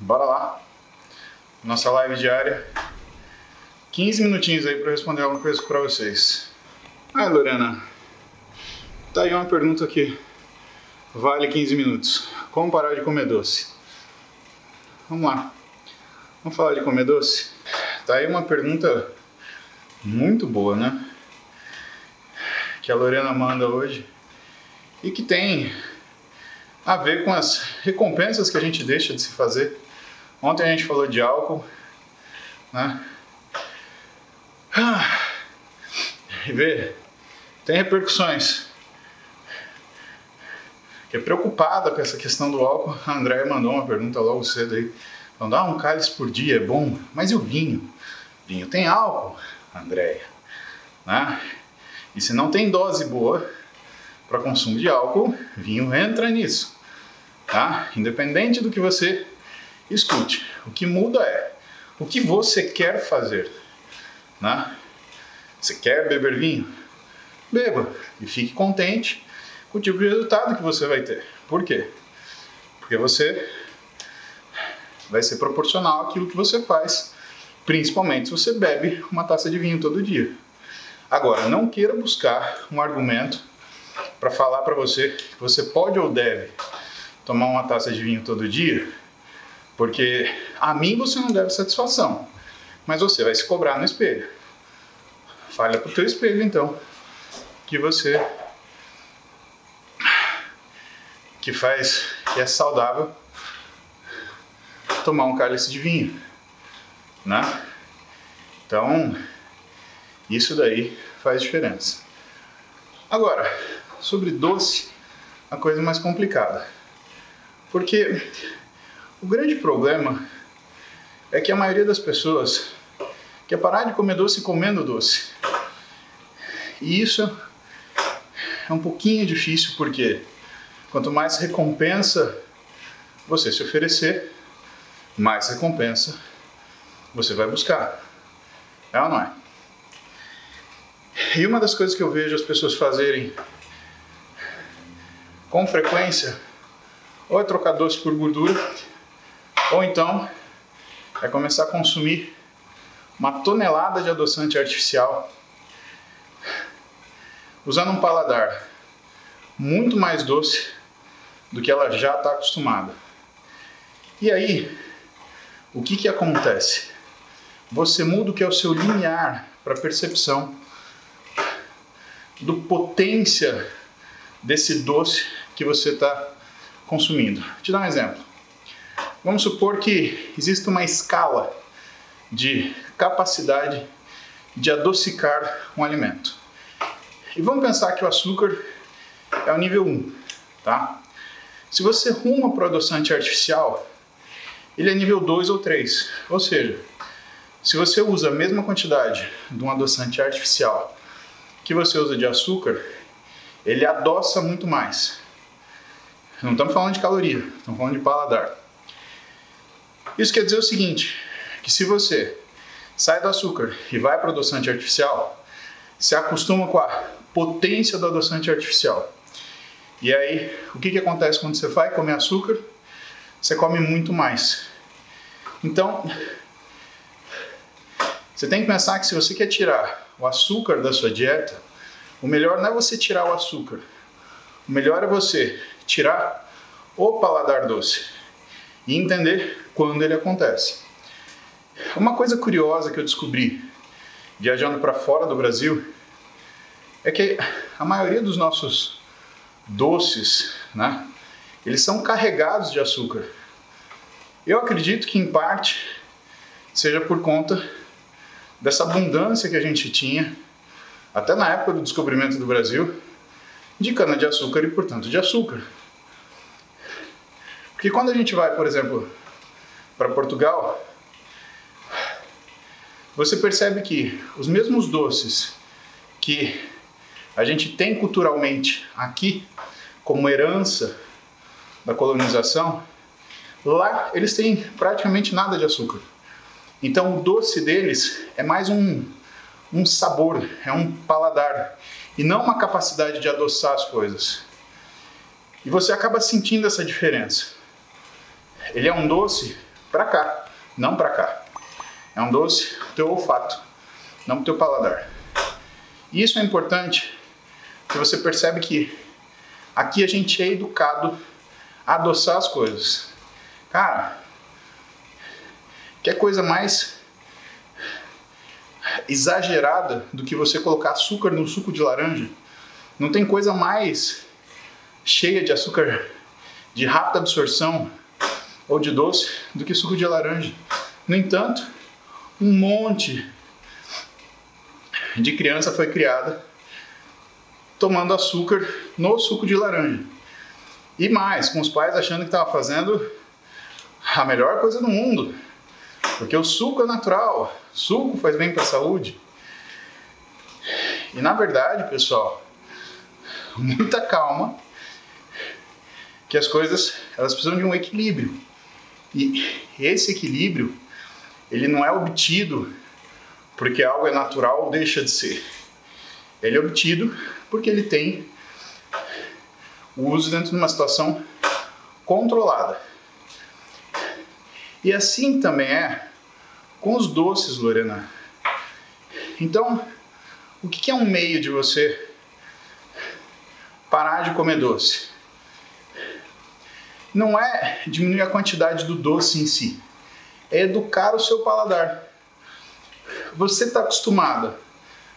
Bora lá. Nossa live diária. 15 minutinhos aí para responder alguma coisa para vocês. Ah, Lorena. Tá aí uma pergunta que vale 15 minutos. Como parar de comer doce? Vamos lá. Vamos falar de comer doce? Tá aí uma pergunta muito boa, né? Que a Lorena manda hoje e que tem a ver com as recompensas que a gente deixa de se fazer. Ontem a gente falou de álcool, né? Ah, e vê, tem repercussões. Que é preocupada com essa questão do álcool. A Andréia mandou uma pergunta logo cedo aí. Falando, ah, um cálice por dia é bom, mas e o vinho? Vinho tem álcool, Andréia. Né? E se não tem dose boa para consumo de álcool, vinho entra nisso. Tá? Independente do que você escute, o que muda é o que você quer fazer. Né? Você quer beber vinho? Beba e fique contente com o tipo de resultado que você vai ter. Por quê? Porque você vai ser proporcional àquilo que você faz, principalmente se você bebe uma taça de vinho todo dia. Agora, não queira buscar um argumento para falar para você que você pode ou deve tomar uma taça de vinho todo dia, porque a mim você não deve satisfação, mas você vai se cobrar no espelho. Falha pro teu espelho então, que você que faz que é saudável tomar um cálice de vinho, né? Então, isso daí faz diferença. Agora, sobre doce, a coisa mais complicada. Porque o grande problema é que a maioria das pessoas quer parar de comer doce comendo doce. E isso é um pouquinho difícil porque quanto mais recompensa você se oferecer, mais recompensa você vai buscar. É ou não é? E uma das coisas que eu vejo as pessoas fazerem com frequência ou é trocar doce por gordura, ou então é começar a consumir uma tonelada de adoçante artificial, usando um paladar muito mais doce do que ela já está acostumada. E aí, o que, que acontece? Você muda o que é o seu limiar para percepção do potência desse doce que você está consumindo. Vou te dar um exemplo. Vamos supor que existe uma escala de capacidade de adocicar um alimento. E vamos pensar que o açúcar é o nível 1, tá? Se você ruma para o adoçante artificial, ele é nível 2 ou 3. Ou seja, se você usa a mesma quantidade de um adoçante artificial que você usa de açúcar, ele adoça muito mais. Não estamos falando de caloria, estamos falando de paladar. Isso quer dizer o seguinte, que se você sai do açúcar e vai para o adoçante artificial, se acostuma com a potência do adoçante artificial. E aí, o que, que acontece quando você vai comer açúcar? Você come muito mais. Então, você tem que pensar que se você quer tirar o açúcar da sua dieta, o melhor não é você tirar o açúcar. O melhor é você tirar o paladar doce e entender quando ele acontece. Uma coisa curiosa que eu descobri viajando para fora do Brasil é que a maioria dos nossos doces, né, eles são carregados de açúcar. Eu acredito que em parte seja por conta dessa abundância que a gente tinha até na época do descobrimento do Brasil de cana de açúcar e portanto de açúcar. Porque quando a gente vai, por exemplo, para Portugal, você percebe que os mesmos doces que a gente tem culturalmente aqui, como herança da colonização, lá eles têm praticamente nada de açúcar. Então o doce deles é mais um, um sabor, é um paladar, e não uma capacidade de adoçar as coisas. E você acaba sentindo essa diferença. Ele é um doce para cá, não para cá. É um doce pro teu olfato, não pro teu paladar. E isso é importante, porque você percebe que aqui a gente é educado a adoçar as coisas. Cara, que coisa mais exagerada do que você colocar açúcar no suco de laranja? Não tem coisa mais cheia de açúcar de rápida absorção ou de doce do que suco de laranja. No entanto, um monte de criança foi criada tomando açúcar no suco de laranja. E mais, com os pais achando que estava fazendo a melhor coisa do mundo. Porque o suco é natural, suco faz bem para a saúde. E na verdade, pessoal, muita calma, que as coisas elas precisam de um equilíbrio. E esse equilíbrio, ele não é obtido porque algo é natural ou deixa de ser. Ele é obtido porque ele tem o uso dentro de uma situação controlada. E assim também é com os doces, Lorena. Então, o que é um meio de você parar de comer doce? Não é diminuir a quantidade do doce em si, é educar o seu paladar. Você está acostumada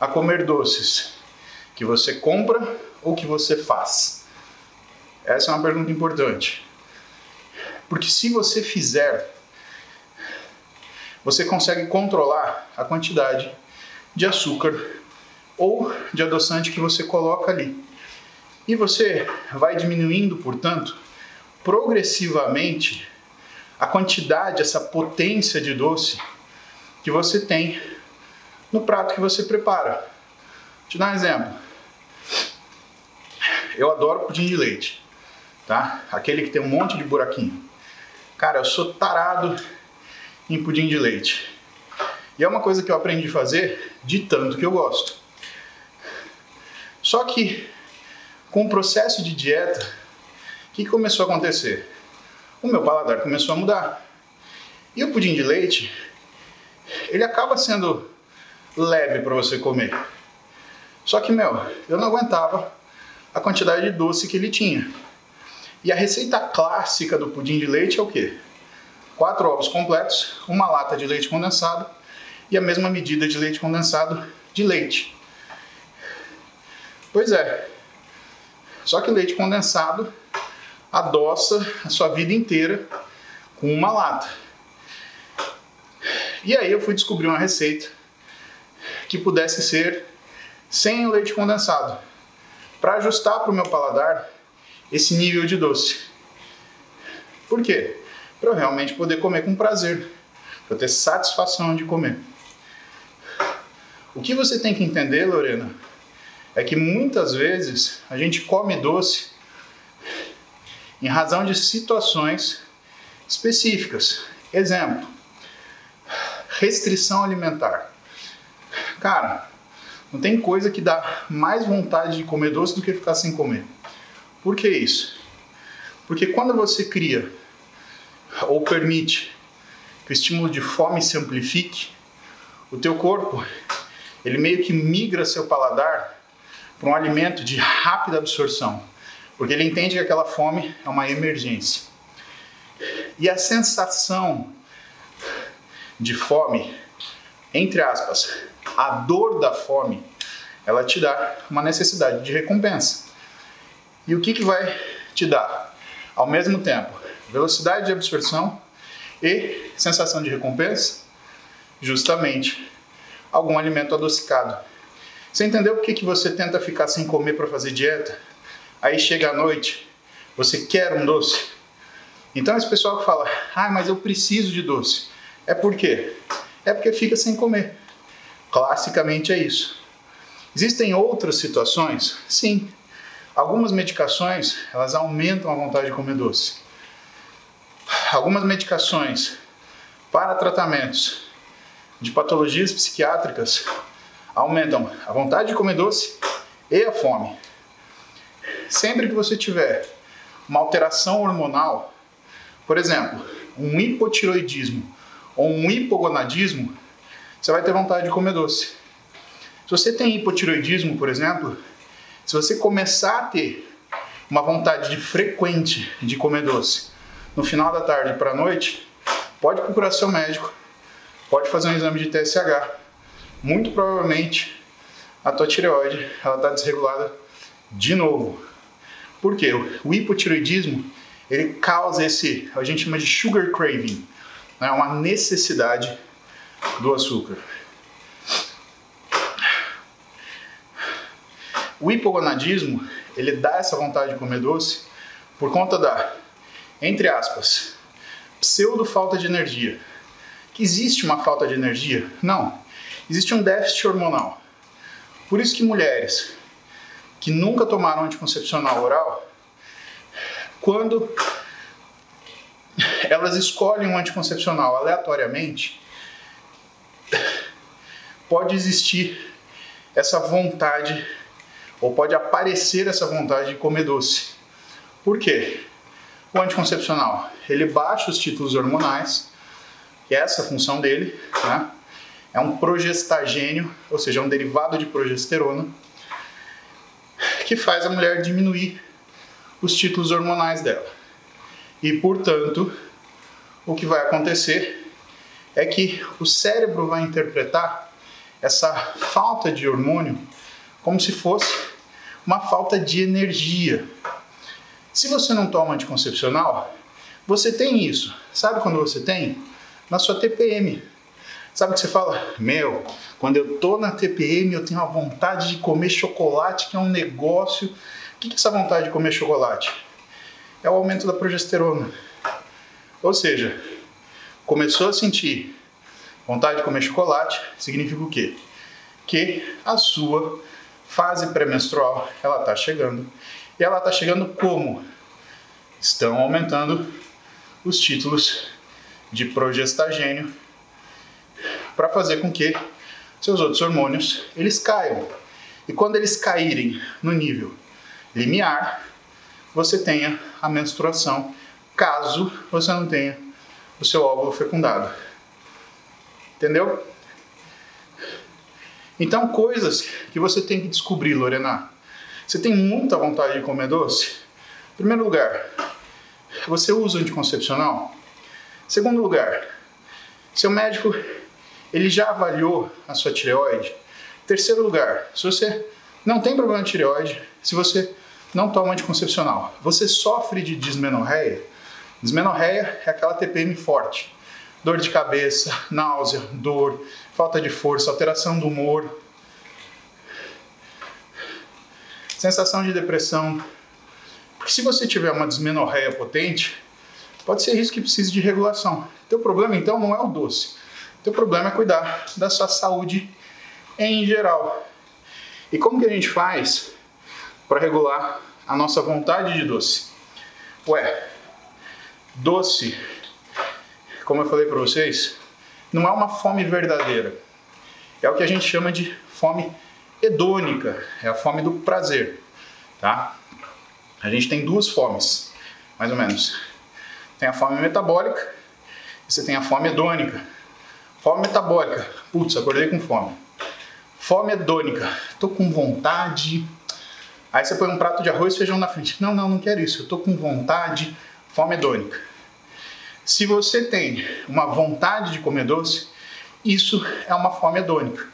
a comer doces que você compra ou que você faz? Essa é uma pergunta importante. Porque se você fizer, você consegue controlar a quantidade de açúcar ou de adoçante que você coloca ali. E você vai diminuindo, portanto, progressivamente a quantidade, essa potência de doce que você tem no prato que você prepara. Vou te dar um exemplo. Eu adoro pudim de leite tá? Aquele que tem um monte de buraquinho. Cara, eu sou tarado em pudim de leite. E é uma coisa que eu aprendi a fazer de tanto que eu gosto. Só que com o processo de dieta, que começou a acontecer? O meu paladar começou a mudar. E o pudim de leite, ele acaba sendo leve para você comer. Só que, meu, eu não aguentava a quantidade de doce que ele tinha. E a receita clássica do pudim de leite é o quê? Quatro ovos completos, uma lata de leite condensado e a mesma medida de leite condensado de leite. Pois é. Só que leite condensado adoça a sua vida inteira com uma lata. E aí eu fui descobrir uma receita que pudesse ser sem o leite condensado. Para ajustar para o meu paladar, esse nível de doce. Por quê? Para eu realmente poder comer com prazer, para ter satisfação de comer. O que você tem que entender, Lorena, é que muitas vezes a gente come doce em razão de situações específicas. Exemplo: restrição alimentar. Cara, não tem coisa que dá mais vontade de comer doce do que ficar sem comer. Por que isso? Porque quando você cria ou permite que o estímulo de fome se amplifique, o teu corpo ele meio que migra seu paladar para um alimento de rápida absorção, porque ele entende que aquela fome é uma emergência. E a sensação de fome, entre aspas, a dor da fome, ela te dá uma necessidade de recompensa. E o que, que vai te dar? Ao mesmo tempo, velocidade de absorção e sensação de recompensa? Justamente algum alimento adocicado. Você entendeu por que, que você tenta ficar sem comer para fazer dieta? Aí chega a noite, você quer um doce. Então esse pessoal que fala, ah, mas eu preciso de doce. É por quê? É porque fica sem comer. Classicamente é isso. Existem outras situações? Sim. Algumas medicações, elas aumentam a vontade de comer doce. Algumas medicações para tratamentos de patologias psiquiátricas aumentam a vontade de comer doce e a fome. Sempre que você tiver uma alteração hormonal, por exemplo, um hipotiroidismo ou um hipogonadismo, você vai ter vontade de comer doce. Se você tem hipotiroidismo, por exemplo, se você começar a ter uma vontade de frequente de comer doce no final da tarde para a noite, pode procurar seu médico, pode fazer um exame de TSH. Muito provavelmente a tua tireoide está desregulada de novo. Por quê? O hipotiroidismo ele causa esse, a gente chama de sugar craving, né? uma necessidade do açúcar. O hipogonadismo, ele dá essa vontade de comer doce por conta da, entre aspas, pseudo falta de energia. Que existe uma falta de energia? Não. Existe um déficit hormonal. Por isso que mulheres que nunca tomaram anticoncepcional oral, quando elas escolhem um anticoncepcional aleatoriamente, pode existir essa vontade ou pode aparecer essa vontade de comer doce. Por quê? O anticoncepcional, ele baixa os títulos hormonais, que é essa a função dele, né? É um progestagênio, ou seja, é um derivado de progesterona, que faz a mulher diminuir os títulos hormonais dela. E, portanto, o que vai acontecer é que o cérebro vai interpretar essa falta de hormônio como se fosse uma falta de energia. Se você não toma anticoncepcional, você tem isso. Sabe quando você tem? Na sua TPM. Sabe o que você fala? Meu, quando eu tô na TPM eu tenho a vontade de comer chocolate, que é um negócio. O que é essa vontade de comer chocolate? É o aumento da progesterona. Ou seja, começou a sentir vontade de comer chocolate, significa o quê? Que a sua fase pré-menstrual ela está chegando. E ela está chegando como? Estão aumentando os títulos de progestagênio para fazer com que seus outros hormônios eles caiam. E quando eles caírem no nível limiar, você tenha a menstruação, caso você não tenha o seu óvulo fecundado. Entendeu? Então, coisas que você tem que descobrir, Lorena. Você tem muita vontade de comer doce? Em primeiro lugar, você usa anticoncepcional? Segundo lugar, seu médico ele já avaliou a sua tireoide? Terceiro lugar, se você não tem problema de tireoide, se você não toma anticoncepcional, você sofre de dismenorreia? Dismenorreia é aquela TPM forte dor de cabeça, náusea, dor, falta de força, alteração do humor, sensação de depressão. Porque se você tiver uma dismenorreia potente, pode ser isso que precise de regulação. Teu problema então não é o doce. Teu problema é cuidar da sua saúde em geral. E como que a gente faz para regular a nossa vontade de doce? Ué, doce como eu falei para vocês, não é uma fome verdadeira. É o que a gente chama de fome hedônica, é a fome do prazer, tá? A gente tem duas fomes, mais ou menos. Tem a fome metabólica e você tem a fome hedônica. Fome metabólica, putz, acordei com fome. Fome hedônica, tô com vontade. Aí você põe um prato de arroz e feijão na frente. Não, não, não quero isso, eu tô com vontade. Fome hedônica. Se você tem uma vontade de comer doce, isso é uma fome hedônica.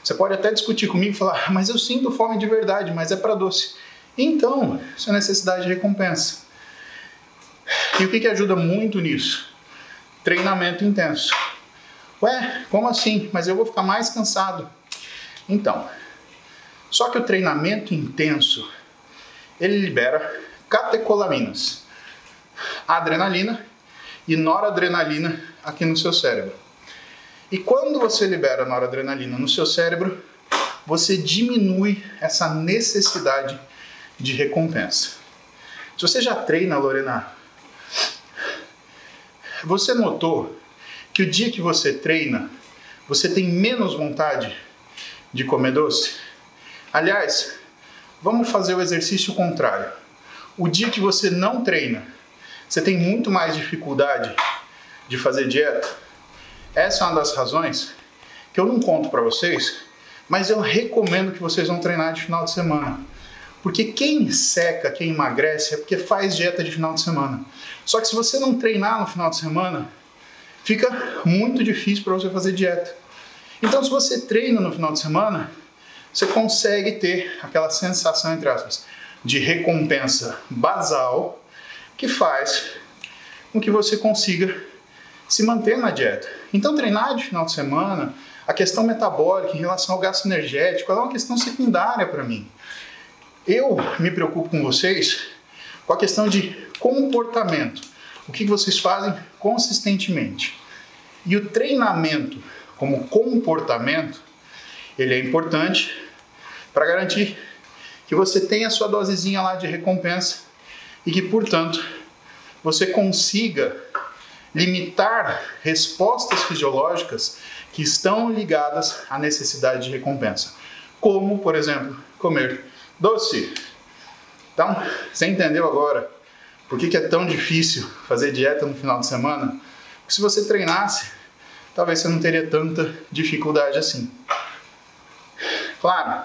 Você pode até discutir comigo e falar, ah, mas eu sinto fome de verdade, mas é para doce. Então, isso é necessidade de recompensa. E o que, que ajuda muito nisso? Treinamento intenso. Ué, como assim? Mas eu vou ficar mais cansado. Então, só que o treinamento intenso, ele libera catecolaminas, adrenalina e noradrenalina aqui no seu cérebro. E quando você libera noradrenalina no seu cérebro, você diminui essa necessidade de recompensa. Se você já treina, Lorena, você notou que o dia que você treina, você tem menos vontade de comer doce? Aliás, vamos fazer o exercício contrário. O dia que você não treina, você tem muito mais dificuldade de fazer dieta? Essa é uma das razões que eu não conto para vocês, mas eu recomendo que vocês vão treinar de final de semana. Porque quem seca, quem emagrece é porque faz dieta de final de semana. Só que se você não treinar no final de semana, fica muito difícil para você fazer dieta. Então, se você treina no final de semana, você consegue ter aquela sensação, entre aspas, de recompensa basal que faz com que você consiga se manter na dieta. Então, treinar de final de semana, a questão metabólica em relação ao gasto energético, é uma questão secundária para mim. Eu me preocupo com vocês com a questão de comportamento. O que vocês fazem consistentemente. E o treinamento como comportamento, ele é importante para garantir que você tenha a sua dosezinha lá de recompensa e que, portanto, você consiga limitar respostas fisiológicas que estão ligadas à necessidade de recompensa, como, por exemplo, comer Doce. Então, você entendeu agora por que, que é tão difícil fazer dieta no final de semana? Porque se você treinasse, talvez você não teria tanta dificuldade assim. Claro,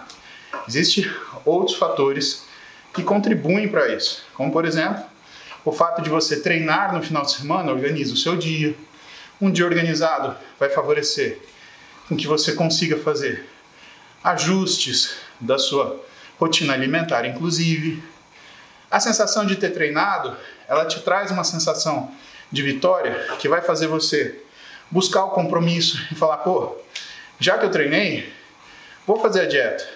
existem outros fatores que contribuem para isso, como por exemplo, o fato de você treinar no final de semana organiza o seu dia. Um dia organizado vai favorecer com que você consiga fazer ajustes da sua rotina alimentar, inclusive. A sensação de ter treinado, ela te traz uma sensação de vitória que vai fazer você buscar o compromisso e falar, pô, já que eu treinei, vou fazer a dieta.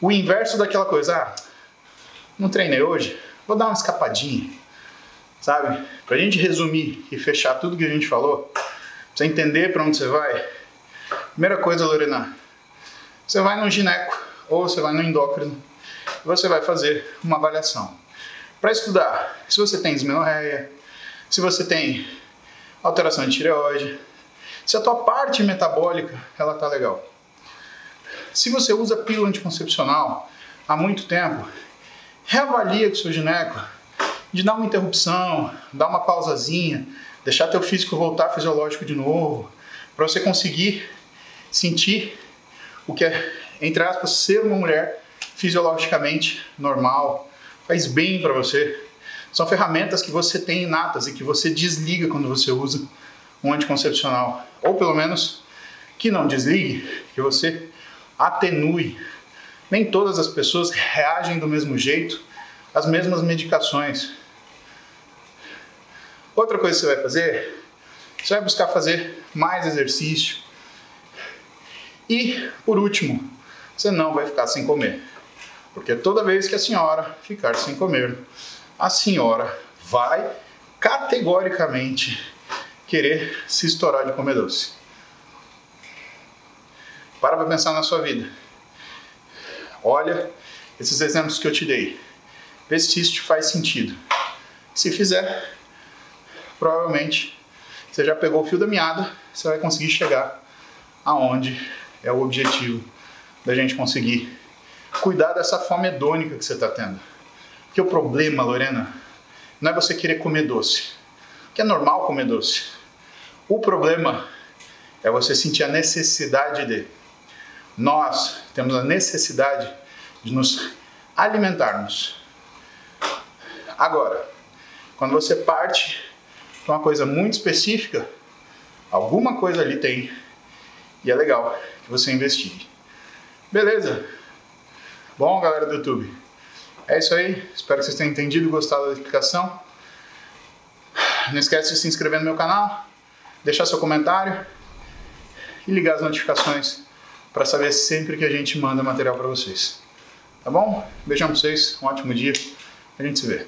O inverso daquela coisa, ah, não treinei hoje, vou dar uma escapadinha, sabe? Pra gente resumir e fechar tudo que a gente falou, pra você entender para onde você vai. Primeira coisa, Lorena, você vai no gineco ou você vai no endócrino você vai fazer uma avaliação. Para estudar se você tem dismenorreia, se você tem alteração de tireoide, se a tua parte metabólica ela tá legal. Se você usa pílula anticoncepcional há muito tempo, reavalia com o seu gineco de dar uma interrupção, dar uma pausazinha, deixar teu físico voltar fisiológico de novo, para você conseguir sentir o que é entre aspas, ser uma mulher fisiologicamente normal, faz bem para você. São ferramentas que você tem inatas e que você desliga quando você usa um anticoncepcional. Ou pelo menos que não desligue, que você atenue. Nem todas as pessoas reagem do mesmo jeito às mesmas medicações. Outra coisa que você vai fazer, você vai buscar fazer mais exercício. E, por último, você não vai ficar sem comer. Porque toda vez que a senhora ficar sem comer, a senhora vai categoricamente querer se estourar de comer doce. Para para pensar na sua vida. Olha esses exemplos que eu te dei. Vê se isso te faz sentido. Se fizer, provavelmente você já pegou o fio da meada, você vai conseguir chegar aonde é o objetivo da gente conseguir cuidar dessa fome hedônica que você está tendo. Porque o problema, Lorena, não é você querer comer doce, que é normal comer doce. O problema é você sentir a necessidade de. Nós temos a necessidade de nos alimentarmos. Agora, quando você parte para uma coisa muito específica, alguma coisa ali tem e é legal que você investigue. Beleza? Bom, galera do YouTube, é isso aí. Espero que vocês tenham entendido e gostado da explicação. Não esquece de se inscrever no meu canal, deixar seu comentário e ligar as notificações para saber sempre que a gente manda material para vocês. Tá bom? Beijão pra vocês, um ótimo dia. A gente se vê.